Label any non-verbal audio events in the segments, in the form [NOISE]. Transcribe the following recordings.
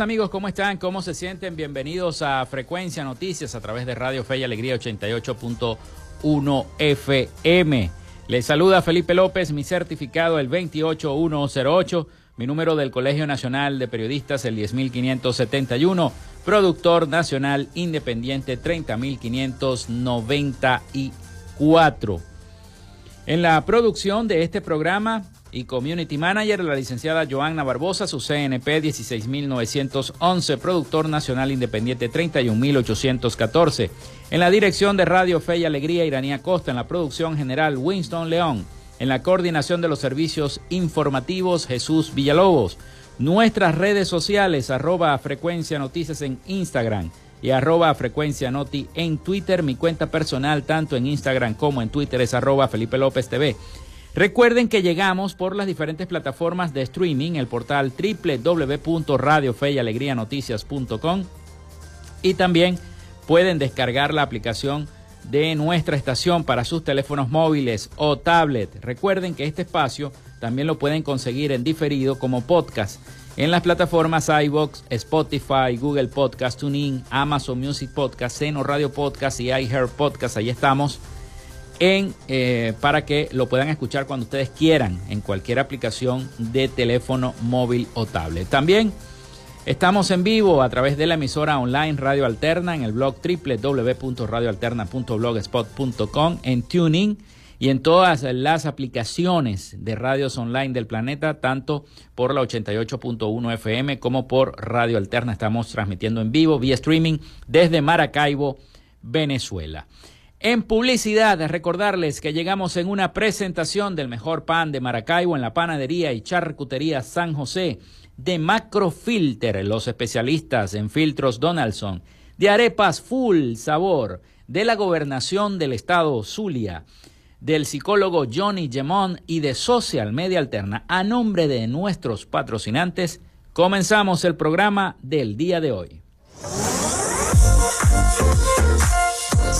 Amigos, ¿cómo están? ¿Cómo se sienten? Bienvenidos a Frecuencia Noticias a través de Radio Fe y Alegría 88.1 FM. Les saluda Felipe López, mi certificado el 28108, mi número del Colegio Nacional de Periodistas el 10571, productor nacional independiente 30594. En la producción de este programa y Community Manager, la licenciada Joanna Barbosa, su CNP 16911, productor nacional independiente 31814. En la dirección de Radio Fe y Alegría, Iranía Costa, en la producción general Winston León, en la coordinación de los servicios informativos Jesús Villalobos. Nuestras redes sociales, arroba frecuencia noticias en Instagram y arroba frecuencia noti en Twitter. Mi cuenta personal, tanto en Instagram como en Twitter, es arroba Felipe López TV. Recuerden que llegamos por las diferentes plataformas de streaming, el portal www.radiofeyalegrianoticias.com y también pueden descargar la aplicación de nuestra estación para sus teléfonos móviles o tablet. Recuerden que este espacio también lo pueden conseguir en diferido como podcast en las plataformas iBox, Spotify, Google Podcast, TuneIn, Amazon Music Podcast, Seno Radio Podcast y iHeart Podcast. Ahí estamos en, eh, para que lo puedan escuchar cuando ustedes quieran en cualquier aplicación de teléfono móvil o tablet. También estamos en vivo a través de la emisora online Radio Alterna en el blog www.radioalterna.blogspot.com, en Tuning y en todas las aplicaciones de radios online del planeta, tanto por la 88.1 FM como por Radio Alterna. Estamos transmitiendo en vivo vía streaming desde Maracaibo, Venezuela. En publicidad, recordarles que llegamos en una presentación del mejor pan de Maracaibo en la panadería y charcutería San José, de Macrofilter, los especialistas en filtros Donaldson, de arepas full sabor, de la gobernación del estado Zulia, del psicólogo Johnny Gemón y de Social Media Alterna. A nombre de nuestros patrocinantes, comenzamos el programa del día de hoy.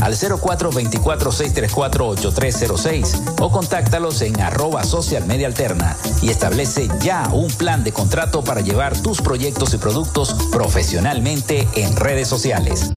al 0424-634-8306 o contáctalos en arroba social media alterna y establece ya un plan de contrato para llevar tus proyectos y productos profesionalmente en redes sociales.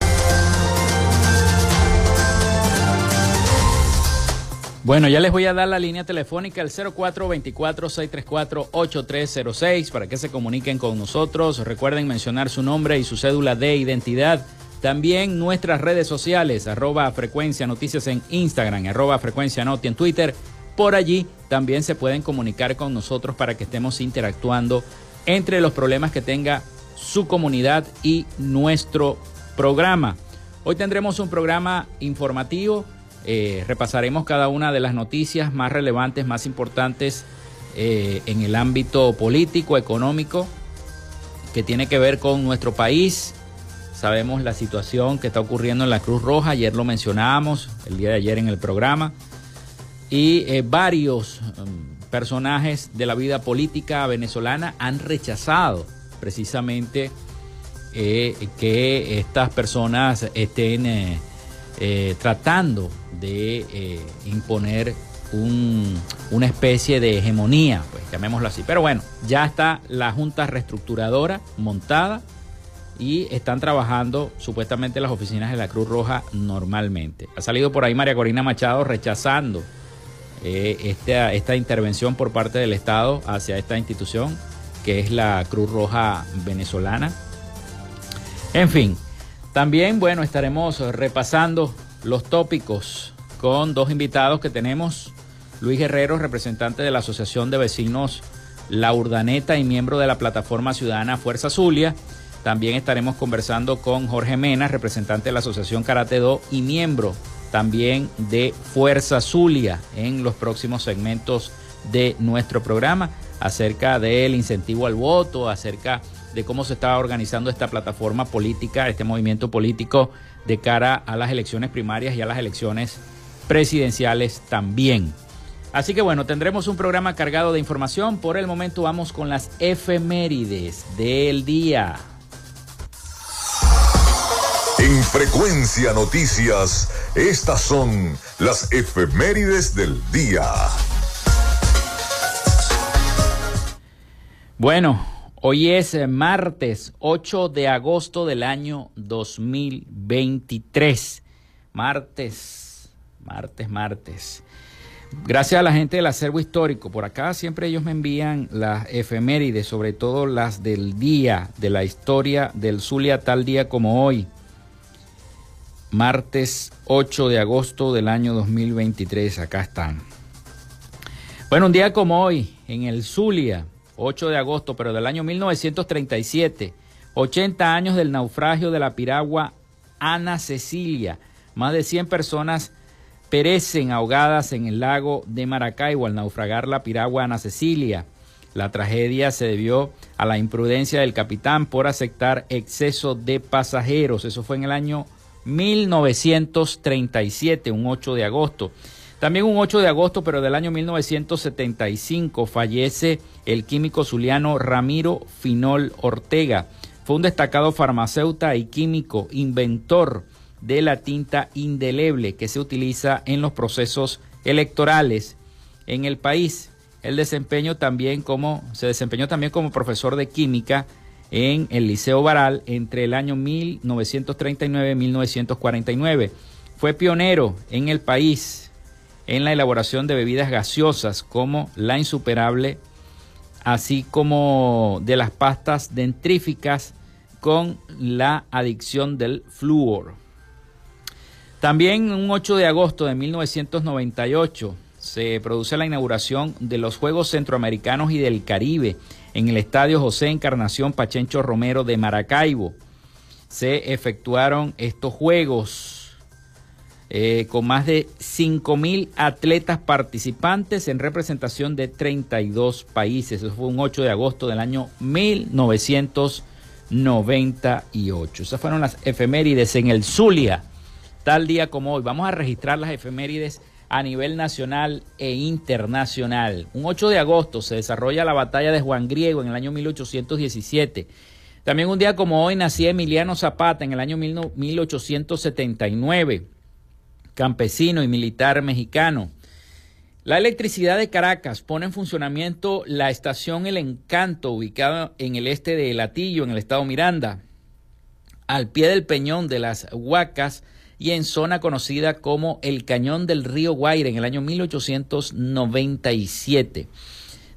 Bueno, ya les voy a dar la línea telefónica al 0424-634-8306 para que se comuniquen con nosotros. Recuerden mencionar su nombre y su cédula de identidad. También nuestras redes sociales, arroba frecuencia noticias en Instagram, arroba frecuencia noti en Twitter por allí también se pueden comunicar con nosotros para que estemos interactuando entre los problemas que tenga su comunidad y nuestro programa. Hoy tendremos un programa informativo, eh, repasaremos cada una de las noticias más relevantes, más importantes eh, en el ámbito político, económico, que tiene que ver con nuestro país. Sabemos la situación que está ocurriendo en la Cruz Roja, ayer lo mencionábamos, el día de ayer en el programa y eh, varios um, personajes de la vida política venezolana han rechazado precisamente eh, que estas personas estén eh, tratando de imponer una especie de hegemonía, pues llamémoslo así. Pero bueno, ya está la Junta Reestructuradora montada y están trabajando supuestamente las oficinas de la Cruz Roja normalmente. Ha salido por ahí María Corina Machado rechazando eh, esta, esta intervención por parte del Estado hacia esta institución que es la Cruz Roja venezolana. En fin, también, bueno, estaremos repasando los tópicos con dos invitados que tenemos. Luis Guerrero, representante de la Asociación de Vecinos La Urdaneta y miembro de la plataforma ciudadana Fuerza Zulia. También estaremos conversando con Jorge Mena, representante de la Asociación Karate Do y miembro también de Fuerza Zulia en los próximos segmentos de nuestro programa acerca del incentivo al voto, acerca de cómo se está organizando esta plataforma política, este movimiento político de cara a las elecciones primarias y a las elecciones presidenciales también. Así que bueno, tendremos un programa cargado de información. Por el momento vamos con las efemérides del día. En Frecuencia Noticias, estas son las efemérides del día. Bueno, hoy es martes 8 de agosto del año 2023. Martes, martes, martes. Gracias a la gente del acervo histórico. Por acá siempre ellos me envían las efemérides, sobre todo las del día, de la historia del Zulia tal día como hoy. Martes 8 de agosto del año 2023. Acá están. Bueno, un día como hoy, en el Zulia, 8 de agosto, pero del año 1937, 80 años del naufragio de la piragua Ana Cecilia. Más de 100 personas perecen ahogadas en el lago de Maracaibo al naufragar la piragua Ana Cecilia. La tragedia se debió a la imprudencia del capitán por aceptar exceso de pasajeros. Eso fue en el año 1937, un 8 de agosto. También un 8 de agosto, pero del año 1975, fallece el químico zuliano Ramiro Finol Ortega. Fue un destacado farmacéutico y químico, inventor de la tinta indeleble que se utiliza en los procesos electorales en el país. El desempeño también como, se desempeñó también como profesor de química en el Liceo Baral entre el año 1939 y 1949. Fue pionero en el país en la elaboración de bebidas gaseosas como la insuperable, así como de las pastas dentríficas con la adicción del flúor. También un 8 de agosto de 1998 se produce la inauguración de los Juegos Centroamericanos y del Caribe en el Estadio José Encarnación Pachencho Romero de Maracaibo. Se efectuaron estos Juegos eh, con más de 5.000 atletas participantes en representación de 32 países. Eso fue un 8 de agosto del año 1998. Esas fueron las efemérides en el Zulia tal día como hoy. Vamos a registrar las efemérides a nivel nacional e internacional. Un 8 de agosto se desarrolla la batalla de Juan Griego en el año 1817. También un día como hoy nacía Emiliano Zapata en el año 1879, campesino y militar mexicano. La electricidad de Caracas pone en funcionamiento la estación El Encanto, ubicada en el este de Latillo, en el estado Miranda, al pie del peñón de las Huacas, y en zona conocida como el Cañón del Río Guaire en el año 1897.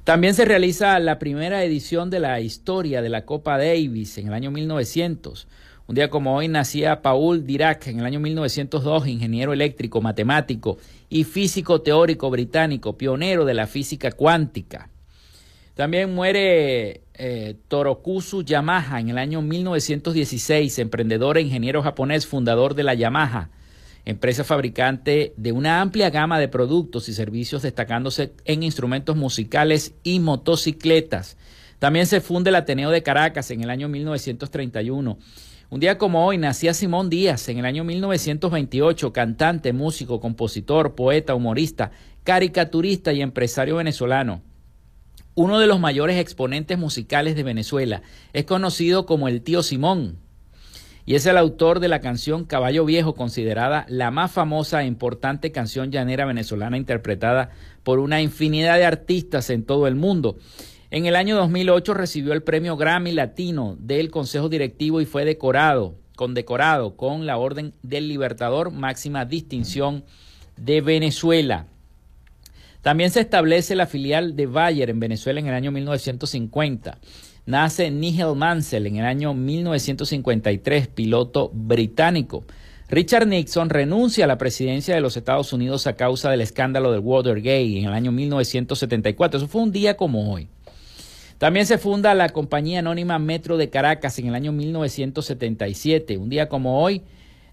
También se realiza la primera edición de la historia de la Copa Davis en el año 1900. Un día como hoy nacía Paul Dirac en el año 1902, ingeniero eléctrico, matemático y físico teórico británico, pionero de la física cuántica. También muere eh, Torokusu Yamaha en el año 1916, emprendedor e ingeniero japonés, fundador de la Yamaha, empresa fabricante de una amplia gama de productos y servicios destacándose en instrumentos musicales y motocicletas. También se funda el Ateneo de Caracas en el año 1931. Un día como hoy nacía Simón Díaz en el año 1928, cantante, músico, compositor, poeta, humorista, caricaturista y empresario venezolano uno de los mayores exponentes musicales de Venezuela. Es conocido como el tío Simón y es el autor de la canción Caballo Viejo, considerada la más famosa e importante canción llanera venezolana interpretada por una infinidad de artistas en todo el mundo. En el año 2008 recibió el premio Grammy Latino del Consejo Directivo y fue decorado, condecorado con la Orden del Libertador, máxima distinción de Venezuela. También se establece la filial de Bayer en Venezuela en el año 1950. Nace Nigel Mansell en el año 1953, piloto británico. Richard Nixon renuncia a la presidencia de los Estados Unidos a causa del escándalo del Watergate en el año 1974. Eso fue un día como hoy. También se funda la compañía anónima Metro de Caracas en el año 1977. Un día como hoy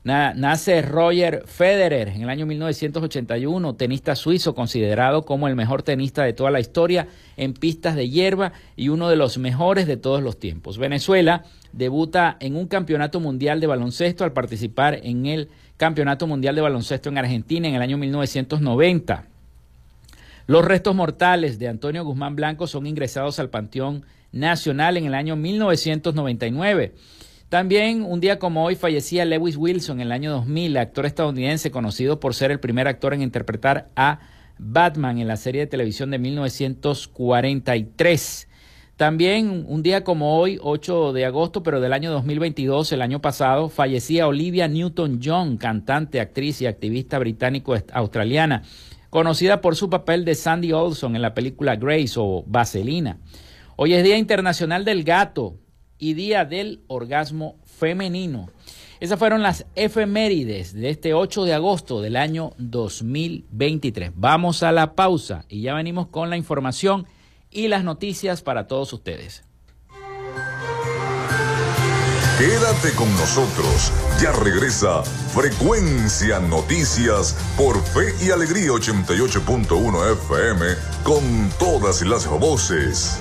nace Roger Federer en el año 1981, tenista suizo considerado como el mejor tenista de toda la historia en pistas de hierba y uno de los mejores de todos los tiempos. Venezuela debuta en un campeonato mundial de baloncesto al participar en el Campeonato Mundial de Baloncesto en Argentina en el año 1990. Los restos mortales de Antonio Guzmán Blanco son ingresados al Panteón Nacional en el año 1999. También un día como hoy fallecía Lewis Wilson en el año 2000, actor estadounidense conocido por ser el primer actor en interpretar a Batman en la serie de televisión de 1943. También un día como hoy, 8 de agosto, pero del año 2022, el año pasado, fallecía Olivia Newton-John, cantante, actriz y activista británico-australiana, conocida por su papel de Sandy Olson en la película Grace o Vaselina. Hoy es Día Internacional del Gato y Día del Orgasmo Femenino. Esas fueron las efemérides de este 8 de agosto del año 2023. Vamos a la pausa y ya venimos con la información y las noticias para todos ustedes. Quédate con nosotros, ya regresa Frecuencia Noticias por Fe y Alegría 88.1 FM con todas las voces.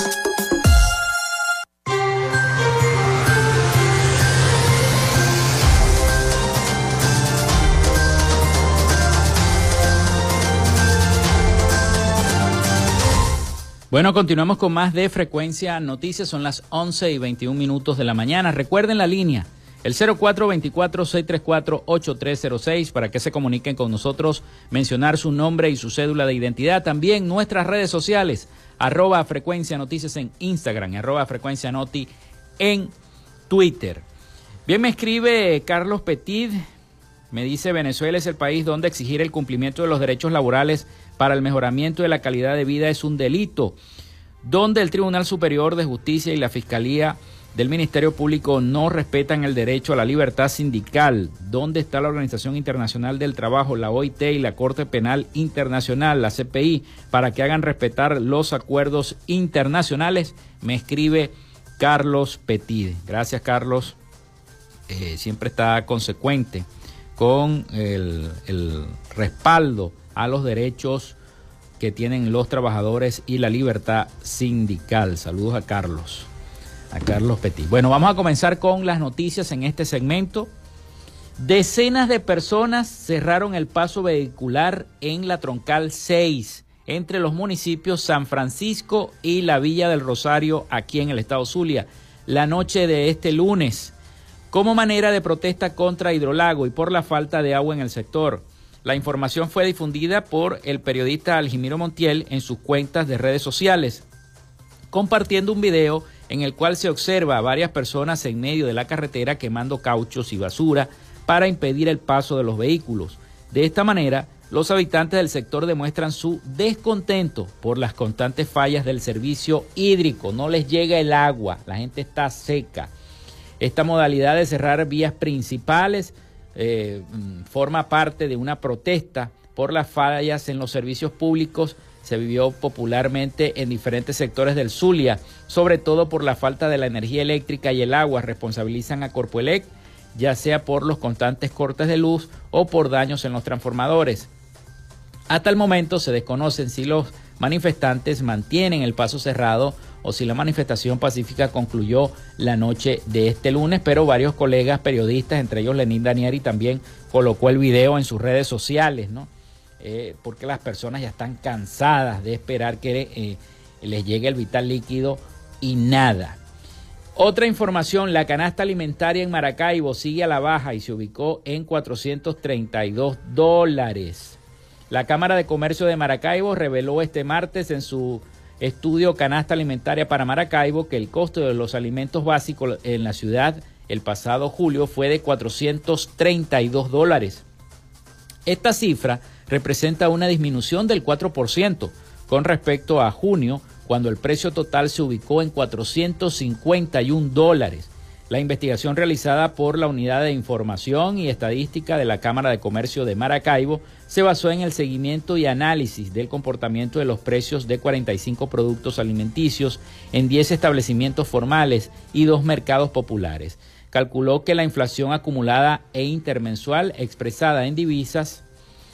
Bueno, continuamos con más de Frecuencia Noticias. Son las 11 y 21 minutos de la mañana. Recuerden la línea, el 0424-634-8306 para que se comuniquen con nosotros, mencionar su nombre y su cédula de identidad. También nuestras redes sociales, arroba Frecuencia Noticias en Instagram, arroba Frecuencia Noti en Twitter. Bien, me escribe Carlos Petit, me dice Venezuela es el país donde exigir el cumplimiento de los derechos laborales para el mejoramiento de la calidad de vida es un delito, donde el Tribunal Superior de Justicia y la Fiscalía del Ministerio Público no respetan el derecho a la libertad sindical, donde está la Organización Internacional del Trabajo, la OIT y la Corte Penal Internacional, la CPI, para que hagan respetar los acuerdos internacionales, me escribe Carlos Petit. Gracias, Carlos. Eh, siempre está consecuente con el, el respaldo a los derechos que tienen los trabajadores y la libertad sindical. Saludos a Carlos, a Carlos Petit. Bueno, vamos a comenzar con las noticias en este segmento. Decenas de personas cerraron el paso vehicular en la Troncal 6 entre los municipios San Francisco y la Villa del Rosario aquí en el estado Zulia la noche de este lunes como manera de protesta contra Hidrolago y por la falta de agua en el sector. La información fue difundida por el periodista Algimiro Montiel en sus cuentas de redes sociales, compartiendo un video en el cual se observa a varias personas en medio de la carretera quemando cauchos y basura para impedir el paso de los vehículos. De esta manera, los habitantes del sector demuestran su descontento por las constantes fallas del servicio hídrico. No les llega el agua, la gente está seca. Esta modalidad de cerrar vías principales eh, forma parte de una protesta por las fallas en los servicios públicos. Se vivió popularmente en diferentes sectores del Zulia, sobre todo por la falta de la energía eléctrica y el agua. Responsabilizan a Corpoelec, ya sea por los constantes cortes de luz o por daños en los transformadores. Hasta el momento se desconocen si los manifestantes mantienen el paso cerrado o si la manifestación pacífica concluyó la noche de este lunes, pero varios colegas periodistas, entre ellos Lenín Danieri, también colocó el video en sus redes sociales, ¿no? Eh, porque las personas ya están cansadas de esperar que eh, les llegue el vital líquido y nada. Otra información, la canasta alimentaria en Maracaibo sigue a la baja y se ubicó en 432 dólares. La Cámara de Comercio de Maracaibo reveló este martes en su estudio Canasta Alimentaria para Maracaibo que el costo de los alimentos básicos en la ciudad el pasado julio fue de 432 dólares. Esta cifra representa una disminución del 4% con respecto a junio, cuando el precio total se ubicó en 451 dólares. La investigación realizada por la Unidad de Información y Estadística de la Cámara de Comercio de Maracaibo se basó en el seguimiento y análisis del comportamiento de los precios de 45 productos alimenticios en 10 establecimientos formales y dos mercados populares. Calculó que la inflación acumulada e intermensual expresada en divisas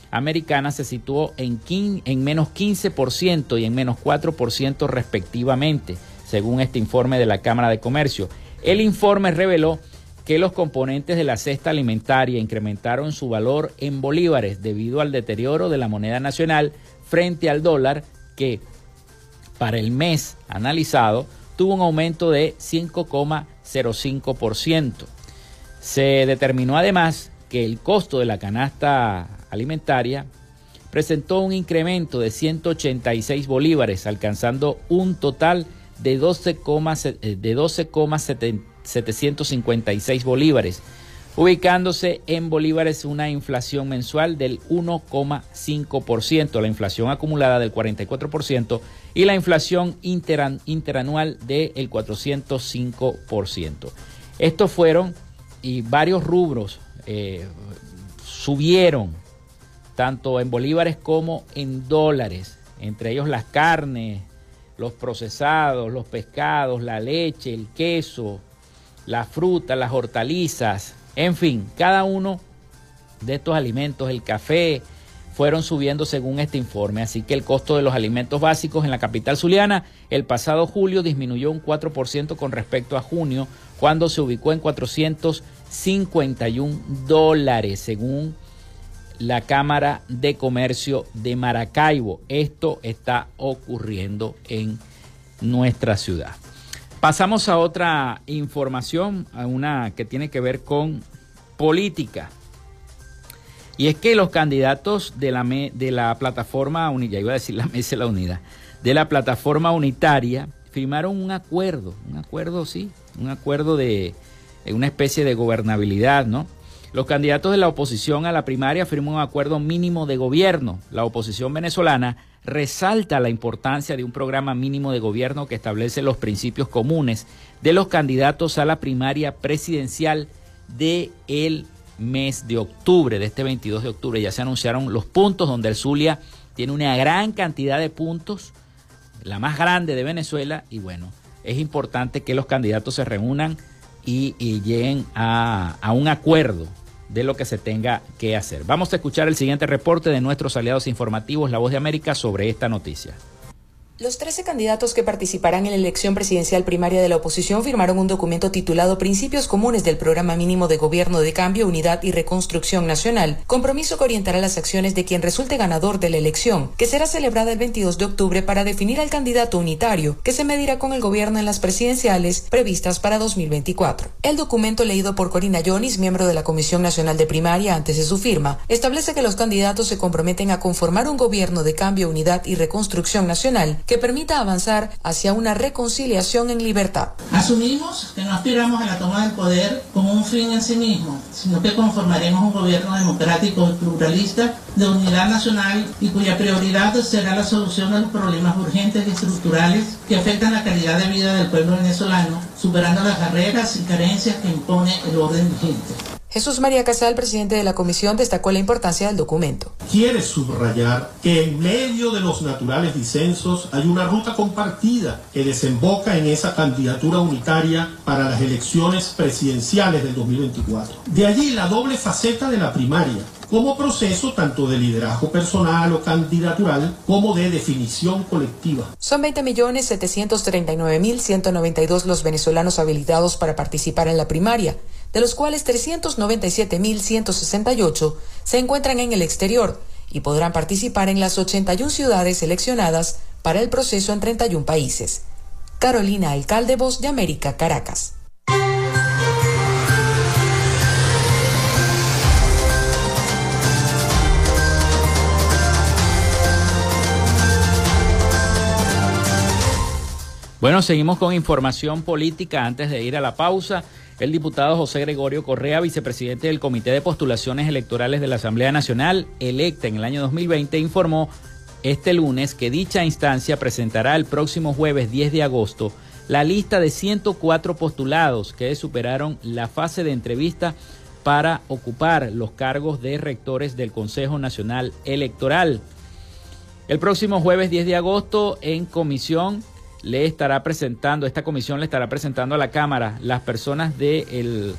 americana se situó en, en menos 15% y en menos 4% respectivamente, según este informe de la Cámara de Comercio. El informe reveló que los componentes de la cesta alimentaria incrementaron su valor en bolívares debido al deterioro de la moneda nacional frente al dólar que para el mes analizado tuvo un aumento de 5,05%. Se determinó además que el costo de la canasta alimentaria presentó un incremento de 186 bolívares, alcanzando un total de 12,756 de bolívares, ubicándose en bolívares una inflación mensual del 1,5%, la inflación acumulada del 44% y la inflación interanual del 405%. Estos fueron y varios rubros eh, subieron tanto en bolívares como en dólares, entre ellos las carnes, los procesados, los pescados, la leche, el queso, la fruta, las hortalizas, en fin, cada uno de estos alimentos, el café, fueron subiendo según este informe. Así que el costo de los alimentos básicos en la capital zuliana el pasado julio disminuyó un 4% con respecto a junio, cuando se ubicó en 451 dólares, según la Cámara de Comercio de Maracaibo. Esto está ocurriendo en nuestra ciudad. Pasamos a otra información, a una que tiene que ver con política. Y es que los candidatos de la, de la plataforma unitaria, iba a decir la mesa de la unidad, de la plataforma unitaria, firmaron un acuerdo, un acuerdo, sí, un acuerdo de una especie de gobernabilidad, ¿no? Los candidatos de la oposición a la primaria firman un acuerdo mínimo de gobierno. La oposición venezolana resalta la importancia de un programa mínimo de gobierno que establece los principios comunes de los candidatos a la primaria presidencial de el mes de octubre, de este 22 de octubre. Ya se anunciaron los puntos donde el Zulia tiene una gran cantidad de puntos, la más grande de Venezuela, y bueno, es importante que los candidatos se reúnan y, lleguen a, a un acuerdo de lo que se tenga que hacer. Vamos a escuchar el siguiente reporte de nuestros aliados informativos, La Voz de América, sobre esta noticia. Los 13 candidatos que participarán en la elección presidencial primaria de la oposición firmaron un documento titulado Principios Comunes del Programa Mínimo de Gobierno de Cambio, Unidad y Reconstrucción Nacional, compromiso que orientará las acciones de quien resulte ganador de la elección, que será celebrada el 22 de octubre para definir al candidato unitario, que se medirá con el gobierno en las presidenciales previstas para 2024. El documento leído por Corina Yonis, miembro de la Comisión Nacional de Primaria antes de su firma, establece que los candidatos se comprometen a conformar un gobierno de cambio, unidad y reconstrucción nacional que permita avanzar hacia una reconciliación en libertad. Asumimos que no aspiramos a la toma del poder como un fin en sí mismo, sino que conformaremos un gobierno democrático y pluralista de unidad nacional y cuya prioridad será la solución de los problemas urgentes y estructurales que afectan la calidad de vida del pueblo venezolano, superando las barreras y carencias que impone el orden vigente. Jesús María Casal, presidente de la comisión, destacó la importancia del documento. Quiere subrayar que en medio de los naturales disensos hay una ruta compartida que desemboca en esa candidatura unitaria para las elecciones presidenciales del 2024. De allí la doble faceta de la primaria, como proceso tanto de liderazgo personal o candidatural como de definición colectiva. Son 20.739.192 los venezolanos habilitados para participar en la primaria de los cuales 397.168 se encuentran en el exterior y podrán participar en las 81 ciudades seleccionadas para el proceso en 31 países. Carolina Alcalde, Voz de América, Caracas. Bueno, seguimos con información política antes de ir a la pausa. El diputado José Gregorio Correa, vicepresidente del Comité de Postulaciones Electorales de la Asamblea Nacional, electa en el año 2020, informó este lunes que dicha instancia presentará el próximo jueves 10 de agosto la lista de 104 postulados que superaron la fase de entrevista para ocupar los cargos de rectores del Consejo Nacional Electoral. El próximo jueves 10 de agosto en comisión le estará presentando, esta comisión le estará presentando a la Cámara las personas de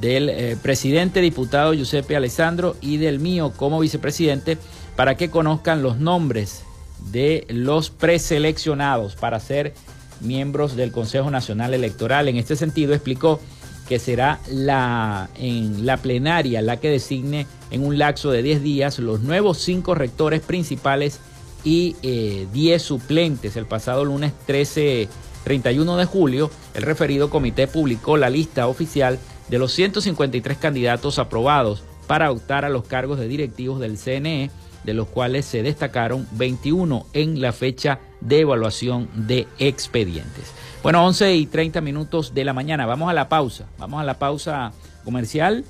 del eh, presidente diputado Giuseppe Alessandro y del mío como vicepresidente para que conozcan los nombres de los preseleccionados para ser miembros del Consejo Nacional Electoral. En este sentido explicó que será la, en la plenaria la que designe en un lapso de 10 días los nuevos cinco rectores principales y 10 eh, suplentes. El pasado lunes 13, 31 de julio, el referido comité publicó la lista oficial de los 153 candidatos aprobados para optar a los cargos de directivos del CNE, de los cuales se destacaron 21 en la fecha de evaluación de expedientes. Bueno, 11 y 30 minutos de la mañana. Vamos a la pausa. Vamos a la pausa comercial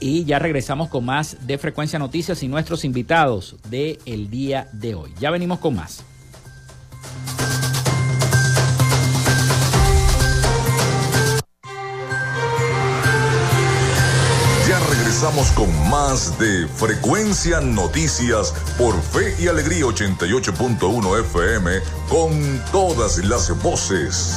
y ya regresamos con más de Frecuencia Noticias y nuestros invitados del el día de hoy. Ya venimos con más. Ya regresamos con más de Frecuencia Noticias por Fe y Alegría 88.1 FM con todas las voces.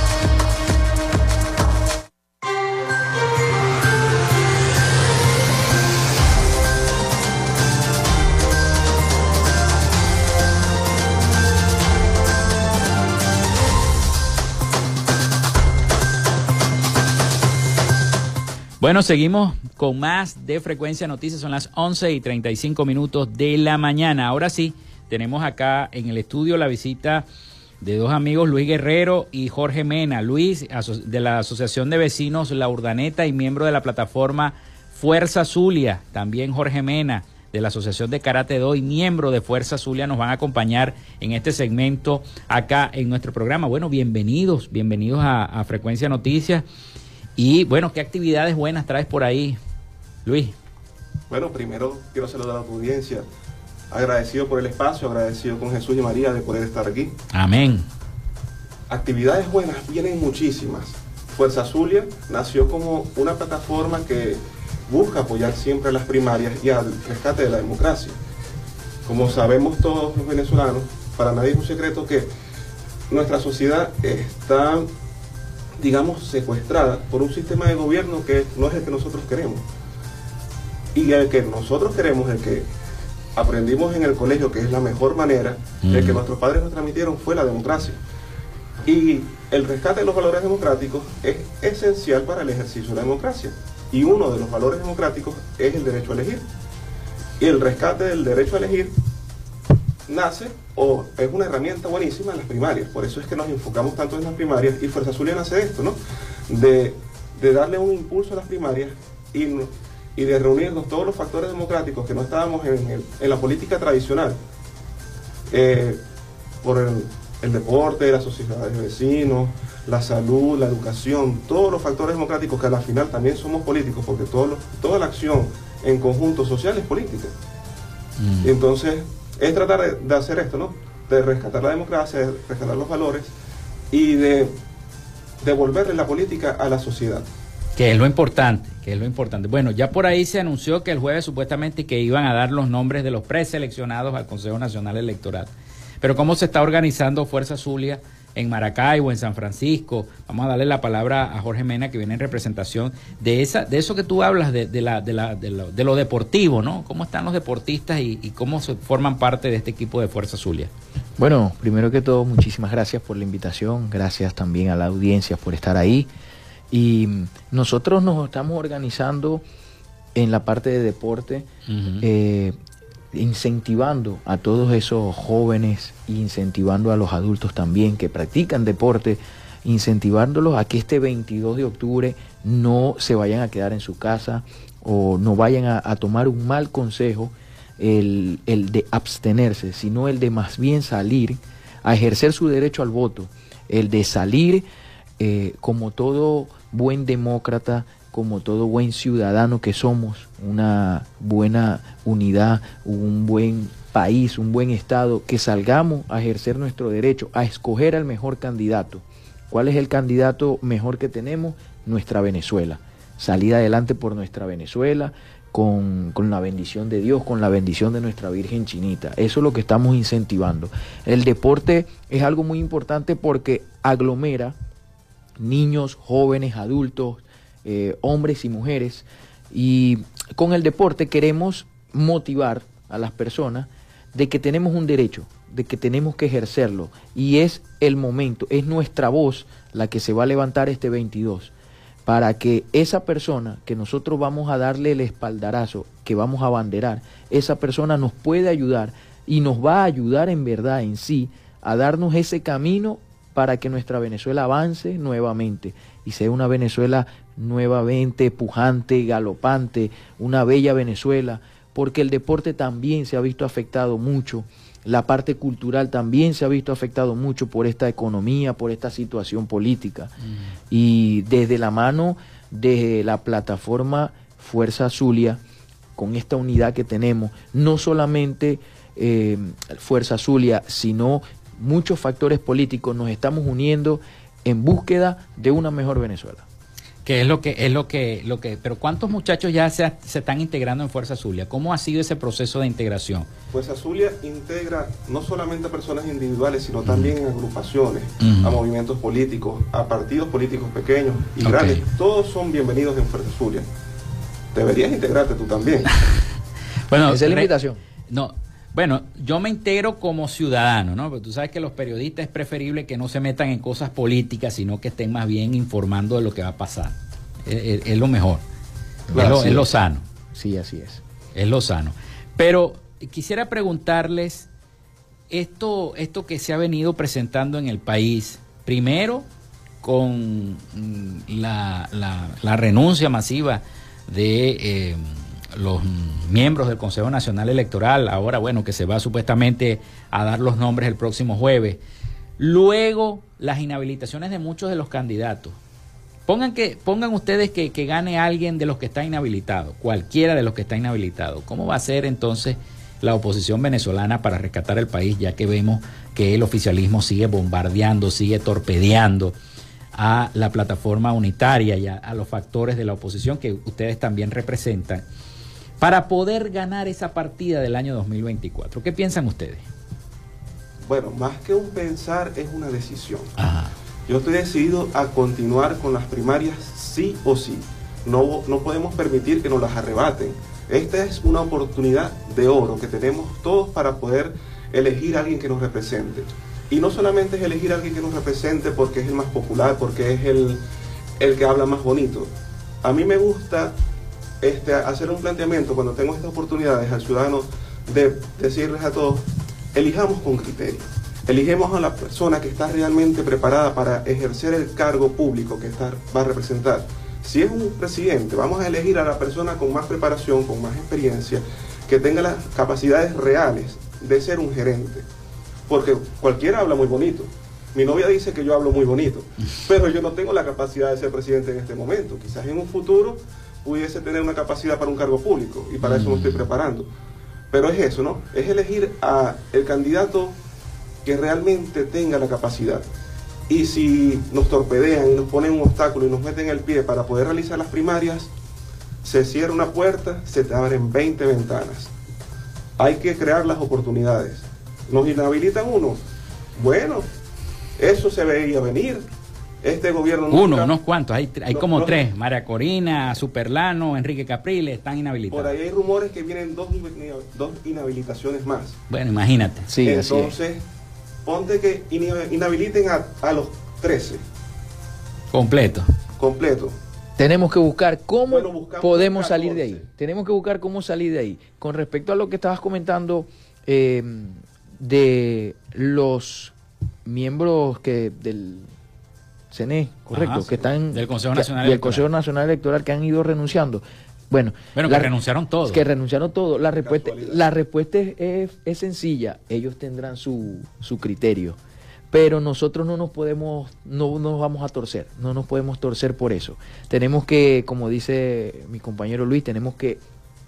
Bueno, seguimos con más de Frecuencia Noticias. Son las 11 y 35 minutos de la mañana. Ahora sí, tenemos acá en el estudio la visita de dos amigos, Luis Guerrero y Jorge Mena. Luis, de la Asociación de Vecinos La Urdaneta y miembro de la plataforma Fuerza Zulia. También Jorge Mena, de la Asociación de Karate Do y miembro de Fuerza Zulia, nos van a acompañar en este segmento acá en nuestro programa. Bueno, bienvenidos, bienvenidos a, a Frecuencia Noticias. Y bueno, ¿qué actividades buenas traes por ahí, Luis? Bueno, primero quiero saludar a tu audiencia. Agradecido por el espacio, agradecido con Jesús y María de poder estar aquí. Amén. Actividades buenas vienen muchísimas. Fuerza Zulia nació como una plataforma que busca apoyar siempre a las primarias y al rescate de la democracia. Como sabemos todos los venezolanos, para nadie es un secreto que nuestra sociedad está digamos, secuestrada por un sistema de gobierno que no es el que nosotros queremos. Y el que nosotros queremos, el que aprendimos en el colegio, que es la mejor manera, el que nuestros padres nos transmitieron fue la democracia. Y el rescate de los valores democráticos es esencial para el ejercicio de la democracia. Y uno de los valores democráticos es el derecho a elegir. Y el rescate del derecho a elegir nace o es una herramienta buenísima en las primarias. Por eso es que nos enfocamos tanto en las primarias y Fuerza Azul nace de esto, ¿no? De, darle un impulso a las primarias y, y, de reunirnos todos los factores democráticos que no estábamos en, la política tradicional, eh, por el, deporte, las sociedades de vecinos, la salud, la educación, todos los factores democráticos que al final también somos políticos, porque todo toda la acción en conjunto social es política. Mm. Entonces, es tratar de, hacer esto, ¿no? De rescatar la democracia, de rescatar los valores y de devolverle la política a la sociedad. Que es lo importante, que es lo importante. Bueno, ya por ahí se anunció que el jueves supuestamente que iban a dar los nombres de los preseleccionados al Consejo Nacional Electoral. Pero ¿cómo se está organizando Fuerza Zulia? En Maracaibo, en San Francisco. Vamos a darle la palabra a Jorge Mena, que viene en representación de esa, de eso que tú hablas, de, de la, de, la, de, lo, deportivo, ¿no? ¿Cómo están los deportistas y, cómo se forman parte de este equipo de Fuerza Zulia? Bueno, primero que todo, muchísimas gracias por la invitación, gracias también a la audiencia por estar ahí. Y nosotros nos estamos organizando en la parte de deporte incentivando a todos esos jóvenes, incentivando a los adultos también que practican deporte, incentivándolos a que este 22 de octubre no se vayan a quedar en su casa o no vayan a, tomar un mal consejo, el, de abstenerse, sino el de más bien salir a ejercer su derecho al voto, el de salir eh, como todo buen demócrata, como todo buen ciudadano que somos, una buena unidad, un buen país, un buen Estado, que salgamos a ejercer nuestro derecho, a escoger al mejor candidato. ¿Cuál es el candidato mejor que tenemos? Nuestra Venezuela. Salir adelante por nuestra Venezuela, con, con, la bendición de Dios, con la bendición de nuestra Virgen Chinita. Eso es lo que estamos incentivando. El deporte es algo muy importante porque aglomera niños, jóvenes, adultos, eh, hombres y mujeres. Y con el deporte queremos motivar a las personas de que tenemos un derecho, de que tenemos que ejercerlo. Y es el momento, es nuestra voz la que se va a levantar este 22 para que esa persona que nosotros vamos a darle el espaldarazo, que vamos a abanderar, esa persona nos puede ayudar y nos va a ayudar en verdad en sí a darnos ese camino para que nuestra Venezuela avance nuevamente y sea una Venezuela nuevamente pujante, galopante, una bella Venezuela, porque el deporte también se ha visto afectado mucho, la parte cultural también se ha visto afectado mucho por esta economía, por esta situación política. Y desde la mano de la plataforma Fuerza Azulia, con esta unidad que tenemos, no solamente eh, Fuerza Azulia, sino muchos factores políticos nos estamos uniendo en búsqueda de una mejor Venezuela. Que es lo que, es lo que, lo que, pero ¿cuántos muchachos ya se, se están integrando en Fuerza Azulia? ¿Cómo ha sido ese proceso de integración? Fuerza Azulia integra no solamente a personas individuales, sino también en agrupaciones, a movimientos políticos, a partidos políticos pequeños y grandes. Todos son bienvenidos en Fuerza Azulia. Deberías integrarte tú también. [LAUGHS] bueno, esa es la invitación. No, bueno, yo me integro como ciudadano, ¿no? Porque tú sabes que los periodistas es preferible que no se metan en cosas políticas, sino que estén más bien informando de lo que va a pasar. Es, lo mejor. es, lo, sano. Sí, así es. Es lo sano. Pero quisiera preguntarles esto, esto que se ha venido presentando en el país, primero con mm, la, la, renuncia masiva de... Eh, los miembros del Consejo Nacional Electoral, ahora bueno, que se va supuestamente a dar los nombres el próximo jueves. Luego, las inhabilitaciones de muchos de los candidatos. Pongan, que, pongan ustedes que, gane alguien de los que está inhabilitado, cualquiera de los que está inhabilitado. ¿Cómo va a ser entonces la oposición venezolana para rescatar el país, ya que vemos que el oficialismo sigue bombardeando, sigue torpedeando a la plataforma unitaria y a los factores de la oposición que ustedes también representan? Para poder ganar esa partida del año 2024. ¿Qué piensan ustedes? Bueno, más que un pensar es una decisión. Yo estoy decidido a continuar con las primarias sí o sí. No, no podemos permitir que nos las arrebaten. Esta es una oportunidad de oro que tenemos todos para poder elegir a alguien que nos represente. Y no solamente es elegir a alguien que nos represente porque es el más popular, porque es el, el que habla más bonito. A mí me gusta este, hacer un planteamiento cuando tengo estas oportunidades al ciudadano de decirles a todos, elijamos con criterio. Eligemos a la persona que está realmente preparada para ejercer el cargo público que está, va a representar. Si es un presidente, vamos a elegir a la persona con más preparación, con más experiencia, que tenga las capacidades reales de ser un gerente. Porque cualquiera habla muy bonito. Mi novia dice que yo hablo muy bonito, [LAUGHS] pero yo no tengo la capacidad de ser presidente en este momento. Quizás en un futuro pudiese tener una capacidad para un cargo público y para eso me estoy preparando. Pero es eso, ¿no? Es elegir a el candidato que realmente tenga la capacidad. Y si nos torpedean y nos ponen un obstáculo y nos meten el pie para poder realizar las primarias, se cierra una puerta, se te abren 20 ventanas. Hay que crear las oportunidades. ¿Nos inhabilitan uno? Bueno, eso se veía venir este gobierno Uno, unos cuantos, hay, hay como tres. María Corina, Superlano, Enrique Capriles, están inhabilitados. Por ahí hay rumores que vienen dos, dos inhabilitaciones más. Bueno, imagínate. Sí, Entonces, ponte que inhabiliten a, los 13. Completo. Completo. Tenemos que buscar cómo podemos salir de ahí. Tenemos que buscar cómo salir de ahí. Con respecto a lo que estabas comentando eh, de los miembros que del CNE, correcto, que están del Consejo Nacional y el Consejo Nacional Electoral que han ido renunciando. Bueno, bueno que renunciaron todos. Que renunciaron todos. La respuesta, la respuesta es, es, sencilla. Ellos tendrán su, su criterio. Pero nosotros no nos podemos, no nos vamos a torcer, no nos podemos torcer por eso. Tenemos que, como dice mi compañero Luis, tenemos que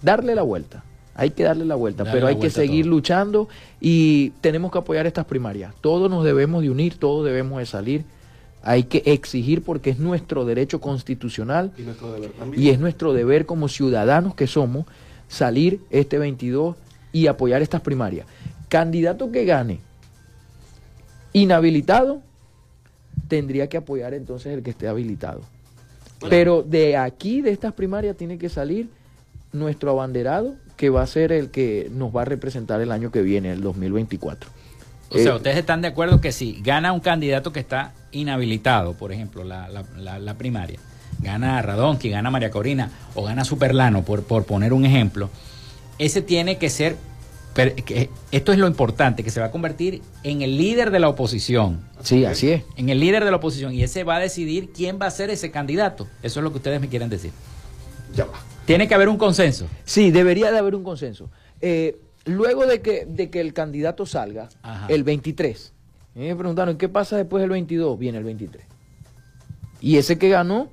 darle la vuelta. Hay que darle la vuelta, pero hay que seguir luchando y tenemos que apoyar estas primarias. Todos nos debemos de unir, todos debemos de salir Hay que exigir porque es nuestro derecho constitucional Y nuestro deber también. y es nuestro deber como ciudadanos que somos salir este 22 y apoyar estas primarias. Candidato que gane inhabilitado tendría que apoyar entonces el que esté habilitado. Pero de aquí, de estas primarias, tiene que salir nuestro abanderado, que va a ser el que nos va a representar el año que viene, el 2024. O sea, Eh, ustedes están de acuerdo que si gana un candidato que está inhabilitado, por ejemplo, la, la- la- la primaria, gana Radonqui, gana María Corina o gana Superlano, por, por poner un ejemplo, ese tiene que ser, que- esto es lo importante, que se va a convertir en el líder de la oposición. Sí, así es. En el líder de la oposición y ese va a decidir quién va a ser ese candidato. Eso es lo que ustedes me quieren decir. Ya va. Tiene que haber un consenso. Sí, debería de haber un consenso. Eh, luego de que, de que el candidato salga, Ajá. el 23, a mí me preguntaron, ¿qué pasa después del 22? Viene el 23. Y ese que ganó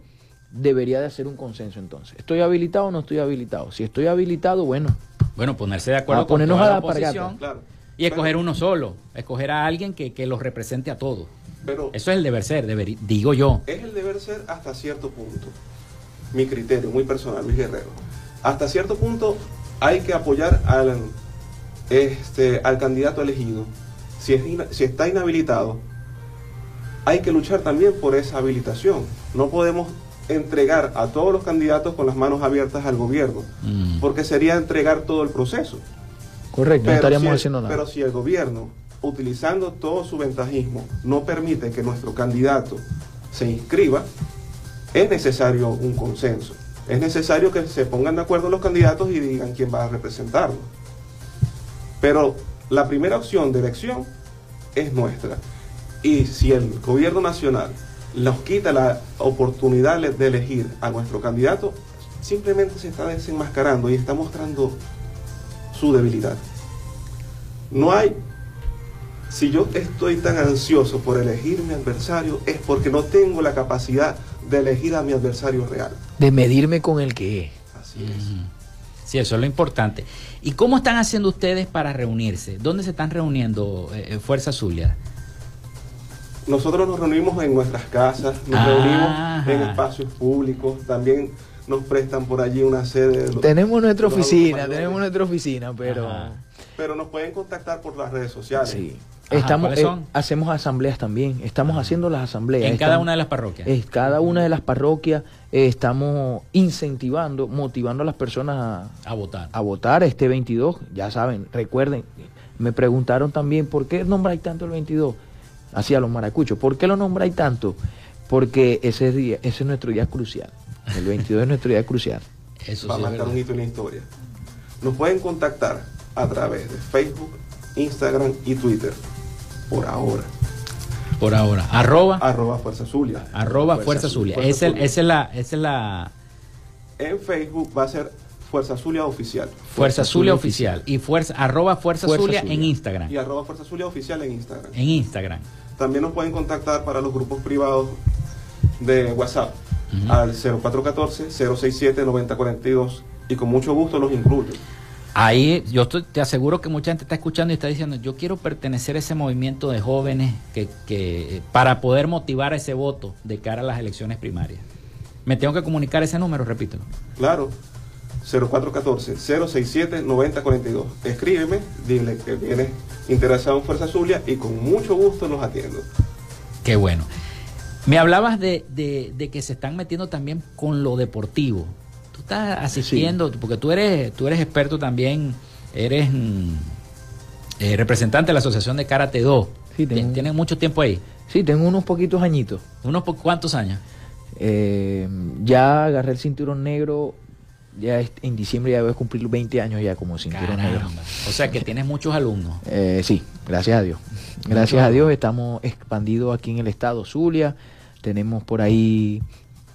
debería de hacer un consenso entonces. ¿Estoy habilitado o no estoy habilitado? Si estoy habilitado, bueno, Bueno, ponerse de acuerdo A ponernos con toda a la la alpargata. oposición Claro. y escoger uno solo, escoger a alguien que, que los represente a todos. Pero Eso es el deber ser, deber- digo yo. es el deber ser hasta cierto punto. Mi criterio, muy personal, Luis Guerrero. Hasta cierto punto hay que apoyar al, este, al candidato elegido. Si, es ina- si está inhabilitado, hay que luchar también por esa habilitación. No podemos entregar a todos los candidatos con las manos abiertas al gobierno, Mm. porque sería entregar todo el proceso. correcto, no estaríamos si haciendo nada. Pero si el gobierno, utilizando todo su ventajismo, no permite que nuestro candidato se inscriba, es necesario un consenso. Es necesario que se pongan de acuerdo los candidatos y digan quién va a representarlo. Pero la primera opción de elección es nuestra. Y si el gobierno nacional nos quita la oportunidad de elegir a nuestro candidato, simplemente se está desenmascarando y está mostrando su debilidad. No hay... Si yo estoy tan ansioso por elegir mi adversario es porque no tengo la capacidad de elegir a mi adversario real. De medirme con el que es. Así es. Sí, eso es lo importante. ¿Y cómo están haciendo ustedes para reunirse? ¿Dónde se están reuniendo eh, eh, Fuerza Zulia? Nosotros nos reunimos en nuestras casas, nos Ajá. reunimos en espacios públicos, también nos prestan por allí una sede. de los- Tenemos nuestra de oficina, tenemos nuestra oficina, pero... Ajá. Pero nos pueden contactar por las redes sociales. Sí. Ajá, Estamos, ¿cuáles eh, son? hacemos asambleas también, estamos haciendo las asambleas. En cada estamos- una de las parroquias. Es cada una de las parroquias eh, estamos incentivando, motivando a las personas a, A votar. a votar este 22. Ya saben, recuerden, me preguntaron también por qué nombráis tanto el 22. Así a los maracuchos, ¿por qué lo nombráis tanto? Porque ese día, ese es nuestro día crucial. El 22 es nuestro día crucial. Eso va a sí es marcar un hito en la historia. Nos pueden contactar a través de Facebook, Instagram y Twitter. Por ahora. Por ahora. Arroba, Arroba Fuerza Zulia. arroba Fuerza Zulia. Fuerza Esa es- Zulia. esa es la, es la En Facebook va a ser Fuerza Zulia Oficial. Fuerza Zulia oficial. Y fuerza, arroba Fuerza, Fuerza Zulia, Zulia. en Instagram. Y arroba Fuerza Zulia Oficial en Instagram. En Instagram. También nos pueden contactar para los grupos privados de WhatsApp Ujú. al 0414-067-9042 y con mucho gusto los incluyo. Ahí yo estoy- te aseguro que mucha gente está escuchando y está diciendo, yo quiero pertenecer a ese movimiento de jóvenes que, que para poder motivar ese voto de cara a las elecciones primarias. Me tengo que comunicar ese número, repítelo. Claro, 0414-067-9042. Escríbeme, dile que vienes interesado en Fuerza Zulia y con mucho gusto los atiendo. Qué bueno. Me hablabas de, de- de que se están metiendo también con lo deportivo. Estás asistiendo, porque tú eres, tú eres experto también, eres mm, eh, representante de la Asociación de Karate Do. Sí, tengo- Tienes mucho tiempo ahí. Sí, tengo unos poquitos añitos. ¿Unos po- cuántos años? Eh, ya agarré el cinturón negro, ya en diciembre ya voy a cumplir 20 años ya como cinturón negro. O sea que tienes muchos alumnos. Eh, sí, gracias a Dios. Gracias a Dios estamos expandidos aquí en el estado Zulia. Tenemos por ahí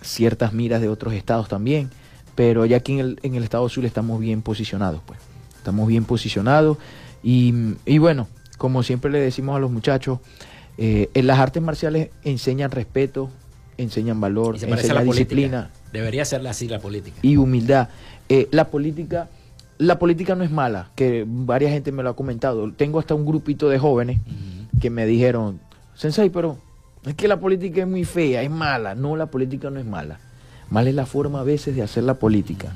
ciertas miras de otros estados también. Pero ya aquí en el, en el estado Zulia estamos bien posicionados, pues. Estamos bien posicionados. Y, y bueno, como siempre le decimos a los muchachos, eh, en las artes marciales enseñan respeto, enseñan valor, enseñan política. disciplina Debería ser así la política. y humildad. Eh, la política, la política no es mala, que varias gente me lo ha comentado. Tengo hasta un grupito de jóvenes que me dijeron, Sensei, pero Es que la política es muy fea, es mala. No, la política no es mala. Mala es la forma a veces de hacer la política.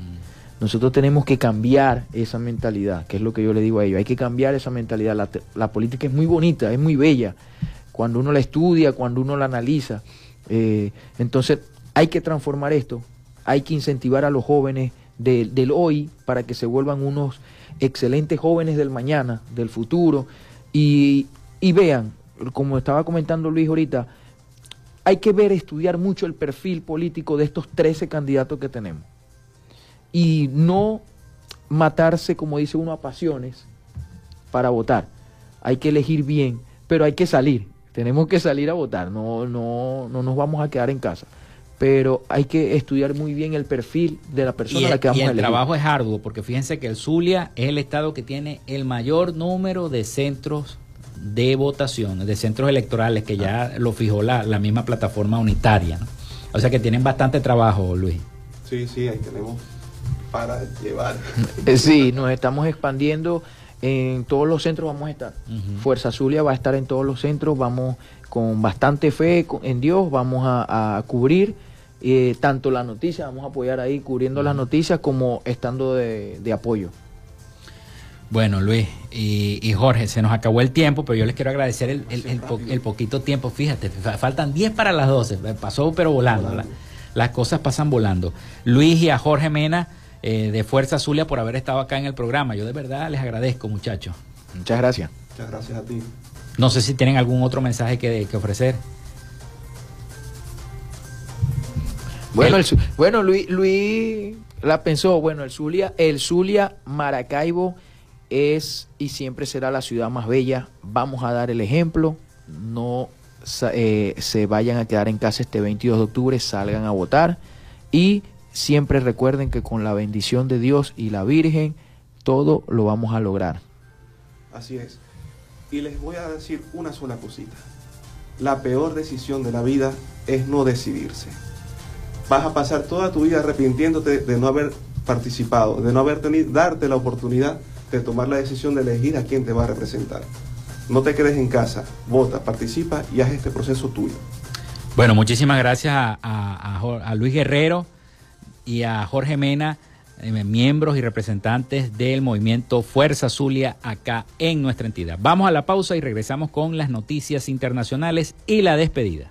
Nosotros tenemos que cambiar esa mentalidad, que es lo que yo le digo a ellos. Hay que cambiar esa mentalidad. La, política es muy bonita, es muy bella. Cuando uno la estudia, cuando uno la analiza. Eh, entonces hay que transformar esto. Hay que incentivar a los jóvenes del hoy para que se vuelvan unos excelentes jóvenes del mañana, del futuro. Y, y vean, como estaba comentando Luis ahorita, hay que ver, estudiar mucho el perfil político de estos 13 candidatos que tenemos. Y no matarse, como dice uno, a pasiones para votar. Hay que elegir bien, pero hay que salir. Tenemos que salir a votar, no, no, no nos vamos a quedar en casa. Pero hay que estudiar muy bien el perfil de la persona a la que vamos a elegir. El trabajo es arduo, porque fíjense que el Zulia es el estado que tiene el mayor número de centros de votación, de centros electorales, que ya lo fijó la, la misma plataforma unitaria. O sea que tienen bastante trabajo, Luis. Sí, sí, ahí tenemos para llevar. [LAUGHS] Eh, sí, nos estamos expandiendo. En todos los centros vamos a estar. Fuerza Zulia va a estar en todos los centros. Vamos con bastante fe en Dios. Vamos a, cubrir eh, tanto la noticia, vamos a apoyar ahí cubriendo las noticias como estando de, de apoyo. Bueno, Luis y, Jorge, se nos acabó el tiempo, pero yo les quiero agradecer el, poquito tiempo. Fíjate, faltan 10 para las 12, pasó pero volando. las cosas pasan volando. Luis y a Jorge Mena eh, de Fuerza Zulia por haber estado acá en el programa. Yo de verdad les agradezco, muchachos. Muchas gracias. Muchas gracias a ti. No sé si tienen algún otro mensaje que, ofrecer. Bueno, bueno Luis, Luis la pensó. Bueno, el Zulia, el Zulia Maracaibo es y siempre será la ciudad más bella. Vamos a dar el ejemplo. No eh, se vayan a quedar en casa este 22 de octubre, salgan a votar y siempre recuerden que con la bendición de Dios y la Virgen todo lo vamos a lograr. Así es. Y les voy a decir una sola cosita. La peor decisión de la vida es no decidirse. Vas a pasar toda tu vida arrepintiéndote de no haber participado, de no haber tenido, darte la oportunidad de tomar la decisión de elegir a quién te va a representar. No te quedes en casa, vota, participa y haz este proceso tuyo. Bueno, muchísimas gracias a, Luis Guerrero y a Jorge Mena, eh, miembros y representantes del movimiento Fuerza Zulia acá en nuestra entidad. Vamos a la pausa y regresamos con las noticias internacionales y la despedida.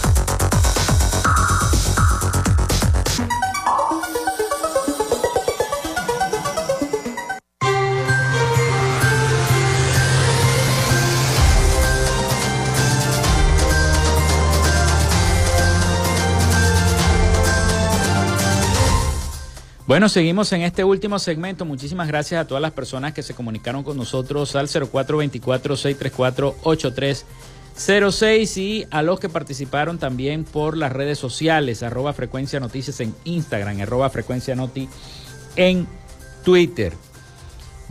Bueno, seguimos en este último segmento. Muchísimas gracias a todas las personas que se comunicaron con nosotros al 0424-634-8306 y a los que participaron también por las redes sociales, arroba frecuencia noticias en Instagram, arroba frecuencia noti en Twitter.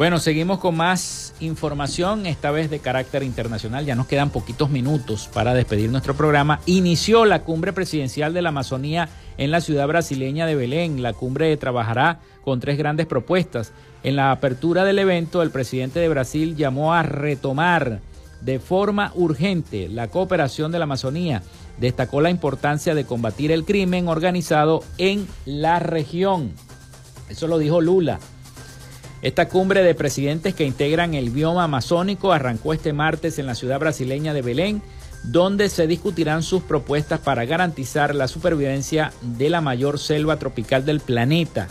Bueno, seguimos con más información, esta vez de carácter internacional. Ya nos quedan poquitos minutos para despedir nuestro programa. Inició la cumbre presidencial de la Amazonía en la ciudad brasileña de Belén. La cumbre trabajará con tres grandes propuestas. En la apertura del evento, el presidente de Brasil llamó a retomar de forma urgente la cooperación de la Amazonía. Destacó la importancia de combatir el crimen organizado en la región. Eso lo dijo Lula. Esta cumbre de presidentes que integran el bioma amazónico arrancó este martes en la ciudad brasileña de Belén, donde se discutirán sus propuestas para garantizar la supervivencia de la mayor selva tropical del planeta.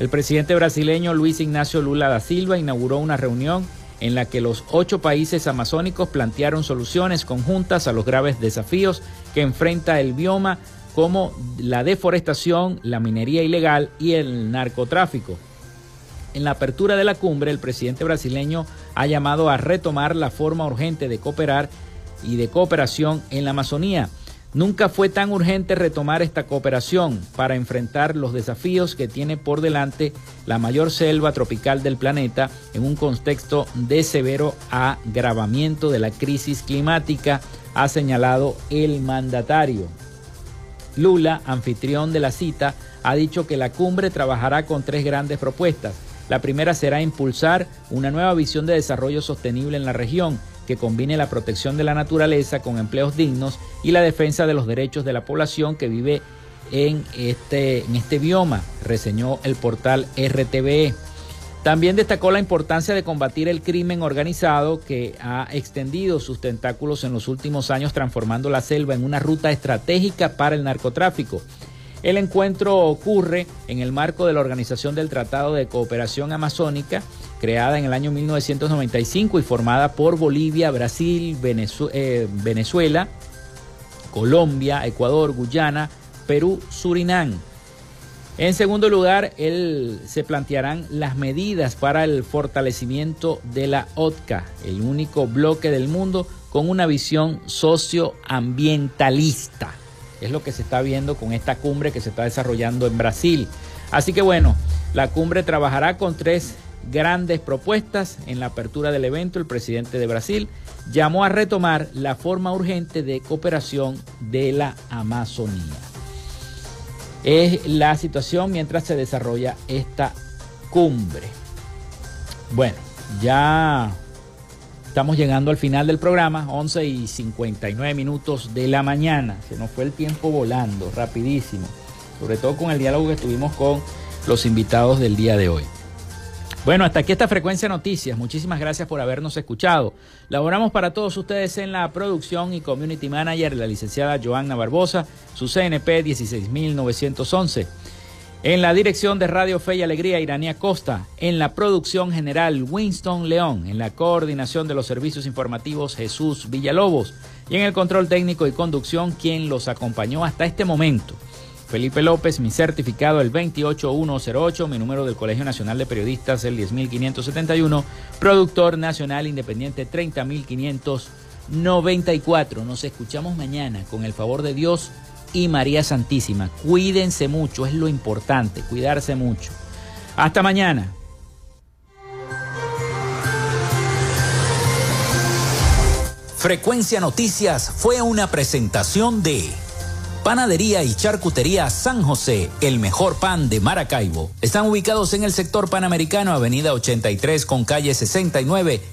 El presidente brasileño Luis Ignacio Lula da Silva inauguró una reunión en la que los ocho países amazónicos plantearon soluciones conjuntas a los graves desafíos que enfrenta el bioma como la deforestación, la minería ilegal y el narcotráfico. En la apertura de la cumbre, el presidente brasileño ha llamado a retomar la forma urgente de cooperar y de cooperación en la Amazonía. Nunca fue tan urgente retomar esta cooperación para enfrentar los desafíos que tiene por delante la mayor selva tropical del planeta en un contexto de severo agravamiento de la crisis climática, ha señalado el mandatario. Lula, anfitrión de la cita, ha dicho que la cumbre trabajará con tres grandes propuestas la primera será impulsar una nueva visión de desarrollo sostenible en la región que combine la protección de la naturaleza con empleos dignos y la defensa de los derechos de la población que vive en este, este bioma, reseñó el portal RTVE. También destacó la importancia de combatir el crimen organizado que ha extendido sus tentáculos en los últimos años transformando la selva en una ruta estratégica para el narcotráfico el encuentro ocurre en el marco de la Organización del Tratado de Cooperación Amazónica, creada en el año 1995 y formada por Bolivia, Brasil, eh, Venezuela, Colombia, Ecuador, Guyana, Perú, Surinam. En segundo lugar, se plantearán las medidas para el fortalecimiento de la OTCA, el único bloque del mundo con una visión socioambientalista. Es lo que se está viendo con esta cumbre que se está desarrollando en Brasil. Así que bueno, la cumbre trabajará con tres grandes propuestas. En la apertura del evento, el presidente de Brasil llamó a retomar la forma urgente de cooperación de la Amazonía. Es la situación mientras se desarrolla esta cumbre. Bueno, ya Estamos llegando al final del programa, 11 y 59 minutos de la mañana. Se nos fue el tiempo volando, rapidísimo. Sobre todo con el diálogo que tuvimos con los invitados del día de hoy. Bueno, hasta aquí esta frecuencia noticias. Muchísimas gracias por habernos escuchado. Laboramos para todos ustedes en la producción y community manager, la licenciada Joanna Barbosa, su CNP 16911. En la dirección de Radio Fe y Alegría, Iranía Costa. En la producción general, Winston León. En la coordinación de los servicios informativos, Jesús Villalobos. Y en el control técnico y conducción, quien los acompañó hasta este momento. Felipe López, mi certificado el 28108, mi número del Colegio Nacional de Periodistas el 10571, productor nacional independiente 30594. Nos escuchamos mañana con el favor de Dios y María Santísima. Cuídense mucho, es lo importante, cuidarse mucho. Hasta mañana. Frecuencia Noticias fue una presentación de Panadería y Charcutería San José, el mejor pan de Maracaibo. Están ubicados en el sector panamericano, avenida 83 con calle 69